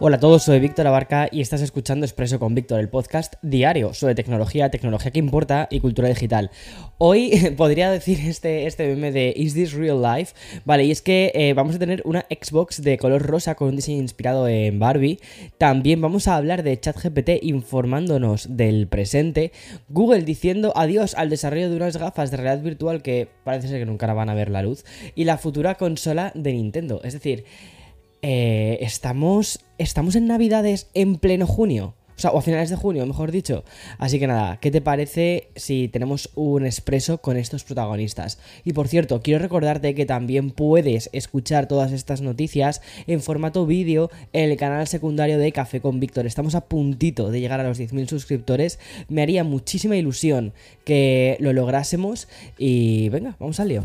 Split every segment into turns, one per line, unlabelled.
Hola a todos, soy Víctor Abarca y estás escuchando Expreso con Víctor, el podcast diario sobre tecnología, tecnología que importa y cultura digital. Hoy podría decir este, este meme de Is This Real Life? Vale, y es que eh, vamos a tener una Xbox de color rosa con un diseño inspirado en Barbie. También vamos a hablar de ChatGPT informándonos del presente. Google diciendo adiós al desarrollo de unas gafas de realidad virtual que parece ser que nunca van a ver la luz. Y la futura consola de Nintendo. Es decir, eh, estamos, estamos en Navidades en pleno junio. O sea, o a finales de junio, mejor dicho. Así que nada, ¿qué te parece si tenemos un expreso con estos protagonistas? Y por cierto, quiero recordarte que también puedes escuchar todas estas noticias en formato vídeo en el canal secundario de Café con Víctor. Estamos a puntito de llegar a los 10.000 suscriptores. Me haría muchísima ilusión que lo lográsemos. Y venga, vamos al lío.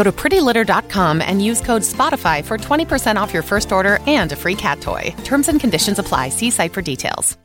Go to prettylitter.com and use code SPOTIFY for 20% off your first order and a free cat toy. Terms and conditions apply. See site for details.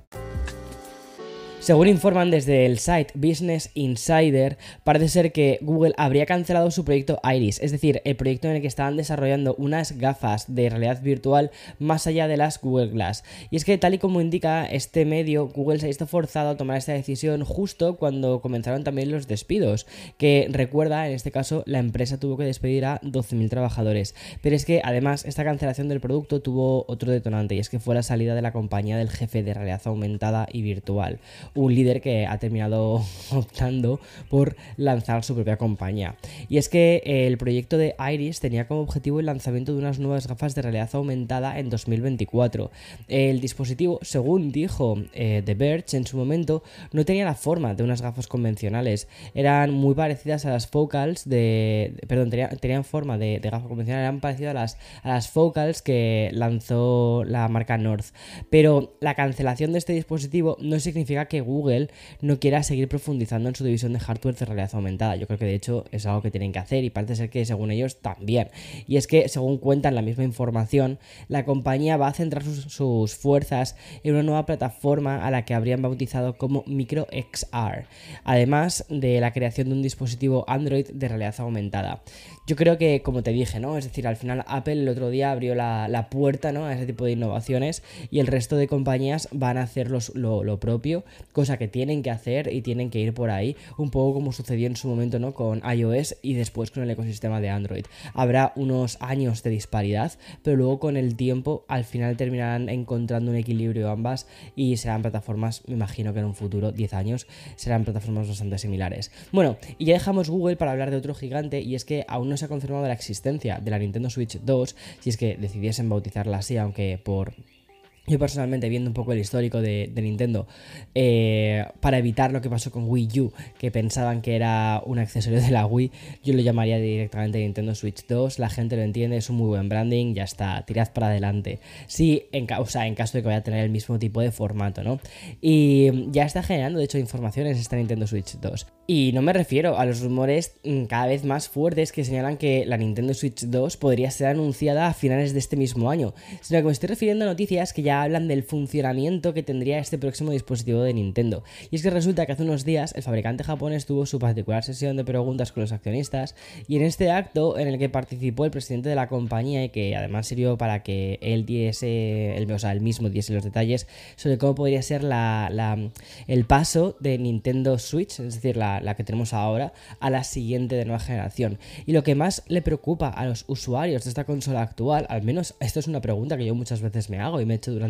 Según informan desde el site Business Insider, parece ser que Google habría cancelado su proyecto Iris, es decir, el proyecto en el que estaban desarrollando unas gafas de realidad virtual más allá de las Google Glass. Y es que tal y como indica este medio, Google se ha visto forzado a tomar esta decisión justo cuando comenzaron también los despidos, que recuerda, en este caso, la empresa tuvo que despedir a 12.000 trabajadores. Pero es que además esta cancelación del producto tuvo otro detonante, y es que fue la salida de la compañía del jefe de realidad aumentada y virtual un líder que ha terminado optando por lanzar su propia compañía. Y es que el proyecto de Iris tenía como objetivo el lanzamiento de unas nuevas gafas de realidad aumentada en 2024. El dispositivo, según dijo eh, The Verge en su momento, no tenía la forma de unas gafas convencionales. Eran muy parecidas a las focals de... Perdón, tenían, forma de, de gafa convencional, eran parecidas a las, a las focals que lanzó la marca North. Pero la cancelación de este dispositivo no significa que Google no quiera seguir profundizando en su división de hardware de realidad aumentada. Yo creo que de hecho es algo que tienen que hacer y parece ser que según ellos también. Y es que según cuentan la misma información, la compañía va a centrar sus, fuerzas en una nueva plataforma a la que habrían bautizado como MicroXR, además de la creación de un dispositivo Android de realidad aumentada. Yo creo que, como te dije, ¿no? Es decir, al final Apple el otro día abrió la, puerta ¿no? a ese tipo de innovaciones y el resto de compañías van a hacer lo propio, cosa que tienen que hacer y tienen que ir por ahí, un poco como sucedió en su momento ¿no? con iOS y después con el ecosistema de Android. Habrá unos años de disparidad, pero luego con el tiempo al final terminarán encontrando un equilibrio ambas y serán plataformas, me imagino que en un futuro, 10 años, serán plataformas bastante similares. Bueno, y ya dejamos Google para hablar de otro gigante y es que aún no se ha confirmado la existencia de la Nintendo Switch 2, si es que decidiesen bautizarla así, aunque por yo personalmente, viendo un poco el histórico de, Nintendo, eh, para evitar lo que pasó con Wii U, que pensaban que era un accesorio de la Wii, yo lo llamaría directamente Nintendo Switch 2. La gente lo entiende, es un muy buen branding, ya está, tirad para adelante. Sí, en, o sea, en caso de que vaya a tener el mismo tipo de formato, ¿no? Y ya está generando, de hecho, informaciones esta Nintendo Switch 2. Y no me refiero a los rumores mm, cada vez más fuertes que señalan que la Nintendo Switch 2 podría ser anunciada a finales de este mismo año, sino que me estoy refiriendo a noticias que ya hablan del funcionamiento que tendría este próximo dispositivo de Nintendo. Y es que resulta que hace unos días el fabricante japonés tuvo su particular sesión de preguntas con los accionistas y en este acto en el que participó el presidente de la compañía y que además sirvió para que él diese, el, o sea, mismo diese los detalles sobre cómo podría ser la, el paso de Nintendo Switch, es decir, la, la que tenemos ahora, a la siguiente de nueva generación. Y lo que más le preocupa a los usuarios de esta consola actual, al menos esto es una pregunta que yo muchas veces me hago y me he hecho durante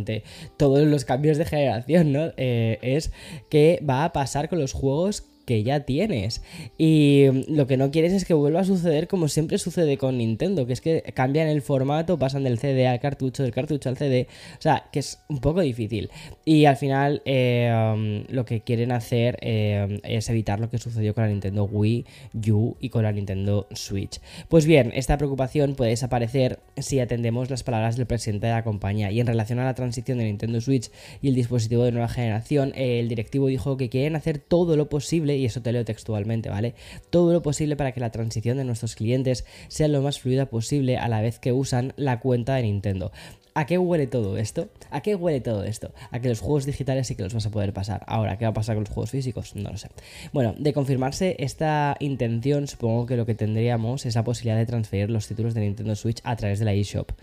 todos los cambios de generación, ¿no? Eh, es qué va a pasar con los juegos que ya tienes. Y lo que no quieres es que vuelva a suceder como siempre sucede con Nintendo, que es que cambian el formato, pasan del CD al cartucho, del cartucho al CD, o sea, que es un poco difícil. Y al final um, lo que quieren hacer eh, es evitar lo que sucedió con la Nintendo Wii U y con la Nintendo Switch. Pues bien, esta preocupación puede desaparecer si atendemos las palabras del presidente de la compañía. Y en relación a la transición de Nintendo Switch y el dispositivo de nueva generación, el directivo dijo que quieren hacer todo lo posible y eso te leo textualmente, ¿vale? Todo lo posible para que la transición de nuestros clientes sea lo más fluida posible a la vez que usan la cuenta de Nintendo. ¿A qué huele todo esto? ¿A qué huele todo esto? A que los juegos digitales sí que los vas a poder pasar. Ahora, ¿qué va a pasar con los juegos físicos? No lo sé. Bueno, de confirmarse esta intención, supongo que lo que tendríamos es la posibilidad de transferir los títulos de Nintendo Switch a través de la eShop.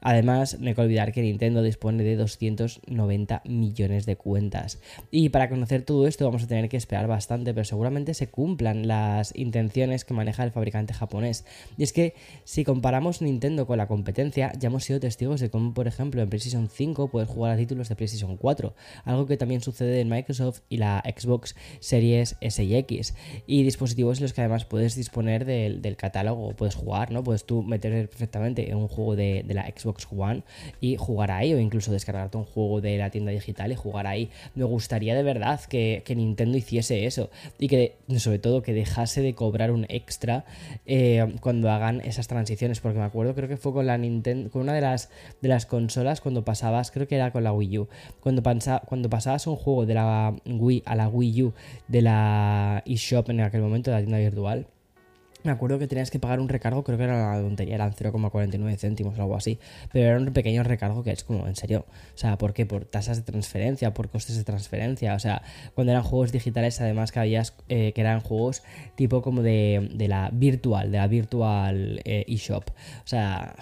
Además, no hay que olvidar que Nintendo dispone de 290 millones de cuentas. Y para conocer todo esto vamos a tener que esperar bastante, pero seguramente se cumplan las intenciones que maneja el fabricante japonés. Y es que si comparamos Nintendo con la competencia, ya hemos sido testigos de cómo por ejemplo, en PlayStation 5 puedes jugar a títulos de PlayStation 4, algo que también sucede en Microsoft y la Xbox Series S y X, y dispositivos en los que además puedes disponer del, catálogo, puedes jugar, ¿no? Puedes tú meter perfectamente en un juego de, la Xbox One y jugar ahí, o incluso descargarte un juego de la tienda digital y jugar ahí. Me gustaría de verdad que, Nintendo hiciese eso, y que sobre todo que dejase de cobrar un extra eh, cuando hagan esas transiciones, porque me acuerdo, creo que fue con la Nintendo, con una de las, de las consolas cuando pasabas, creo que era con la Wii U, cuando, cuando pasabas un juego de la Wii a la Wii U de la eShop en aquel momento de la tienda virtual. Me acuerdo que tenías que pagar un recargo, creo que era una tontería, eran 0,49 céntimos o algo así. Pero era un pequeño recargo que es como, en serio. O sea, ¿por qué? Por tasas de transferencia, por costes de transferencia. O sea, cuando eran juegos digitales, además que habías eh, que eran juegos tipo como de, de la virtual, de la virtual eh, eShop. o sea.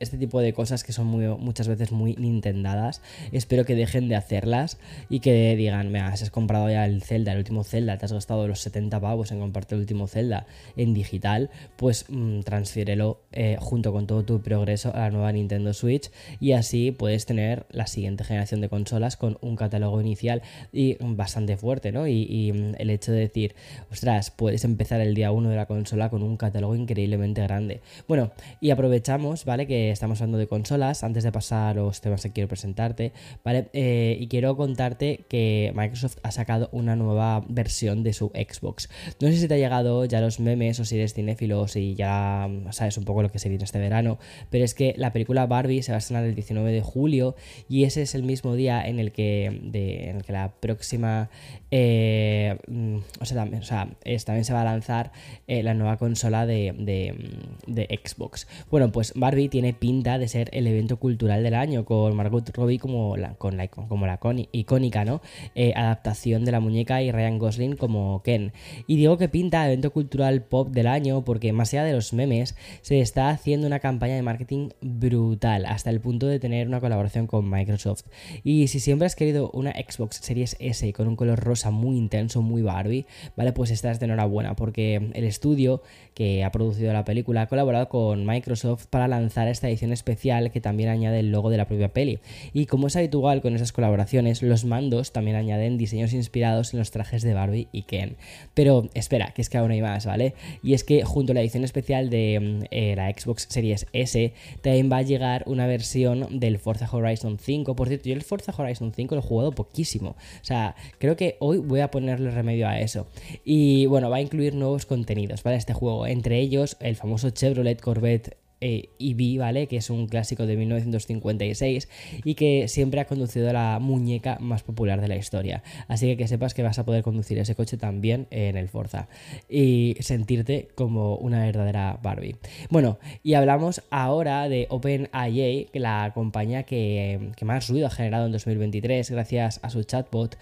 Este tipo de cosas que son muchas veces muy nintendadas. Espero que dejen de hacerlas y que digan, mira, has comprado ya el Zelda, el último Zelda, te has gastado los 70 pavos en comprarte el último Zelda en digital, pues mmm, transfiérelo eh, junto con todo tu progreso a la nueva Nintendo Switch y así puedes tener la siguiente generación de consolas con un catálogo inicial y bastante fuerte, ¿no? Y, y mm, el hecho de decir, ostras, puedes empezar el día 1 de la consola con un catálogo increíblemente grande. Bueno, y aprovechamos Que estamos hablando de consolas, antes de pasar a los temas que quiero presentarte, ¿vale? Eh, y quiero contarte que Microsoft ha sacado una nueva versión de su Xbox. No sé si te ha llegado ya los memes o si eres cinéfilo o si ya sabes un poco lo que se viene este verano, pero es que la película Barbie se va a estrenar el 19 de julio y ese es el mismo día en el que, de, en el que la próxima... Eh, mm, o, sea, también, o sea, también se va a lanzar eh, la nueva consola de, de, de Xbox. Bueno, pues Barbie Barbie tiene pinta de ser el evento cultural del año, con Margot Robbie como la, con como la icónica ¿no? Eh, adaptación de la muñeca y Ryan Gosling como Ken. Y digo que pinta evento cultural pop del año porque más allá de los memes, se está haciendo una campaña de marketing brutal, hasta el punto de tener una colaboración con Microsoft. Y si siempre has querido una Xbox Series S con un color rosa muy intenso, muy Barbie, ¿vale? Pues estás de enhorabuena porque el estudio que ha producido la película ha colaborado con Microsoft para la lanzar esta edición especial que también añade el logo de la propia peli. Y como es habitual con esas colaboraciones, los mandos también añaden diseños inspirados en los trajes de Barbie y Ken. Pero espera, que es que aún hay más, ¿vale? Y es que junto a la edición especial de mm, eh, la Xbox Series S, también va a llegar una versión del Forza Horizon 5. Por cierto, yo el Forza Horizon 5 lo he jugado poquísimo. O sea, creo que hoy voy a ponerle remedio a eso. Y bueno, va a incluir nuevos contenidos, ¿vale? Este juego. Entre ellos, el famoso Chevrolet Corvette eh, ¿vale? Que es un clásico de 1956 y que siempre ha conducido a la muñeca más popular de la historia. Así que que sepas que vas a poder conducir ese coche también en el Forza y sentirte como una verdadera Barbie. Bueno, y hablamos ahora de OpenAI, la compañía que, que más ruido ha generado en 2023 gracias a su chatbot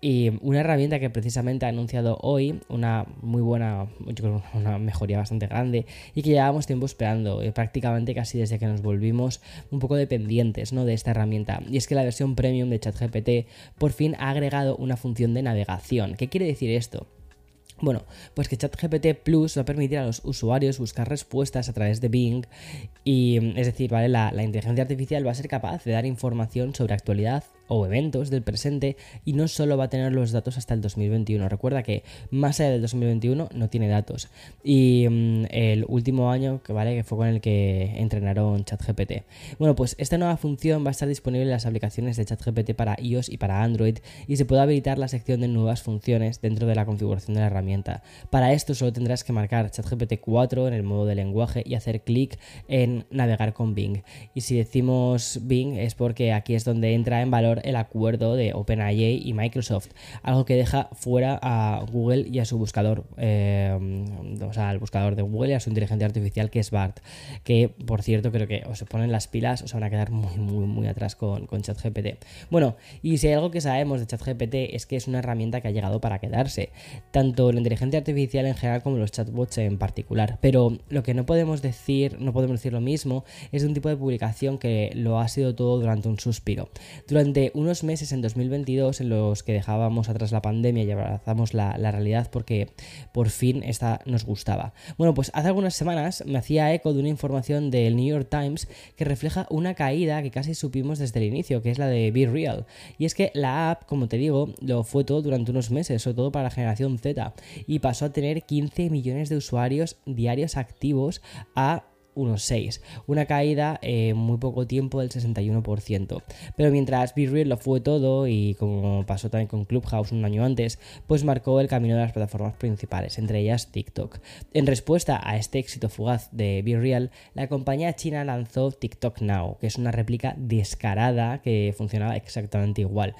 y una herramienta que precisamente ha anunciado hoy, una muy buena, yo creo una mejoría bastante grande y que llevábamos tiempo esperando, eh, prácticamente casi desde que nos volvimos un poco dependientes ¿no? de esta herramienta. Y es que la versión premium de ChatGPT por fin ha agregado una función de navegación. ¿Qué quiere decir esto? Bueno, pues que ChatGPT Plus va a permitir a los usuarios buscar respuestas a través de Bing y, es decir, ¿vale? la, la inteligencia artificial va a ser capaz de dar información sobre actualidad, o eventos del presente y no solo va a tener los datos hasta el 2021. Recuerda que más allá del 2021 no tiene datos. Y mm, el último año que vale que fue con el que entrenaron ChatGPT. Bueno, pues esta nueva función va a estar disponible en las aplicaciones de ChatGPT para iOS y para Android y se puede habilitar la sección de nuevas funciones dentro de la configuración de la herramienta. Para esto solo tendrás que marcar ChatGPT 4 en el modo de lenguaje y hacer clic en navegar con Bing. Y si decimos Bing es porque aquí es donde entra en valor el acuerdo de OpenAI y Microsoft, algo que deja fuera a Google y a su buscador, eh, o sea, al buscador de Google y a su inteligencia artificial que es BART, que por cierto creo que o se ponen las pilas o se van a quedar muy, muy, muy atrás con, con ChatGPT. Bueno, y si hay algo que sabemos de ChatGPT es que es una herramienta que ha llegado para quedarse, tanto la inteligencia artificial en general como los chatbots en particular, pero lo que no podemos decir, no podemos decir lo mismo, es de un tipo de publicación que lo ha sido todo durante un suspiro. Durante unos meses en 2022 en los que dejábamos atrás la pandemia y abrazamos la, la realidad porque por fin esta nos gustaba. Bueno, pues hace algunas semanas me hacía eco de una información del New York Times que refleja una caída que casi supimos desde el inicio, que es la de Be Real. Y es que la app, como te digo, lo fue todo durante unos meses, sobre todo para la generación Z, y pasó a tener 15 millones de usuarios diarios activos a unos 6, una caída en muy poco tiempo del 61%. Pero mientras Be Real lo fue todo y como pasó también con Clubhouse un año antes, pues marcó el camino de las plataformas principales, entre ellas TikTok. En respuesta a este éxito fugaz de Be Real, la compañía china lanzó TikTok Now, que es una réplica descarada que funcionaba exactamente igual.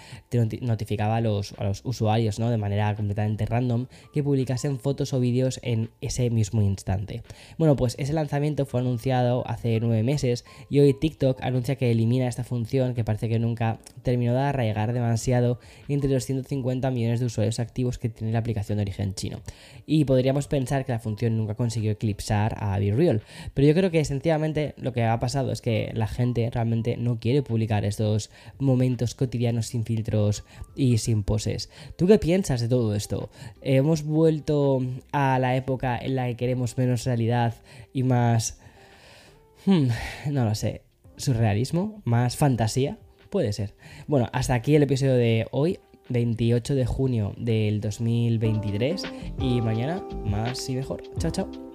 Notificaba a los, a los usuarios ¿no? de manera completamente random que publicasen fotos o vídeos en ese mismo instante. Bueno, pues ese lanzamiento fue anunciado hace nueve meses y hoy TikTok anuncia que elimina esta función que parece que nunca terminó de arraigar demasiado entre los 150 millones de usuarios activos que tiene la aplicación de origen chino. Y podríamos pensar que la función nunca consiguió eclipsar a BeReal, pero yo creo que sencillamente lo que ha pasado es que la gente realmente no quiere publicar estos momentos cotidianos sin filtros y sin poses. ¿Tú qué piensas de todo esto? ¿Hemos vuelto a la época en la que queremos menos realidad y más Hmm, no lo sé. ¿Surrealismo? ¿Más fantasía? Puede ser. Bueno, hasta aquí el episodio de hoy, 28 de junio del 2023. Y mañana más y mejor. Chao, chao.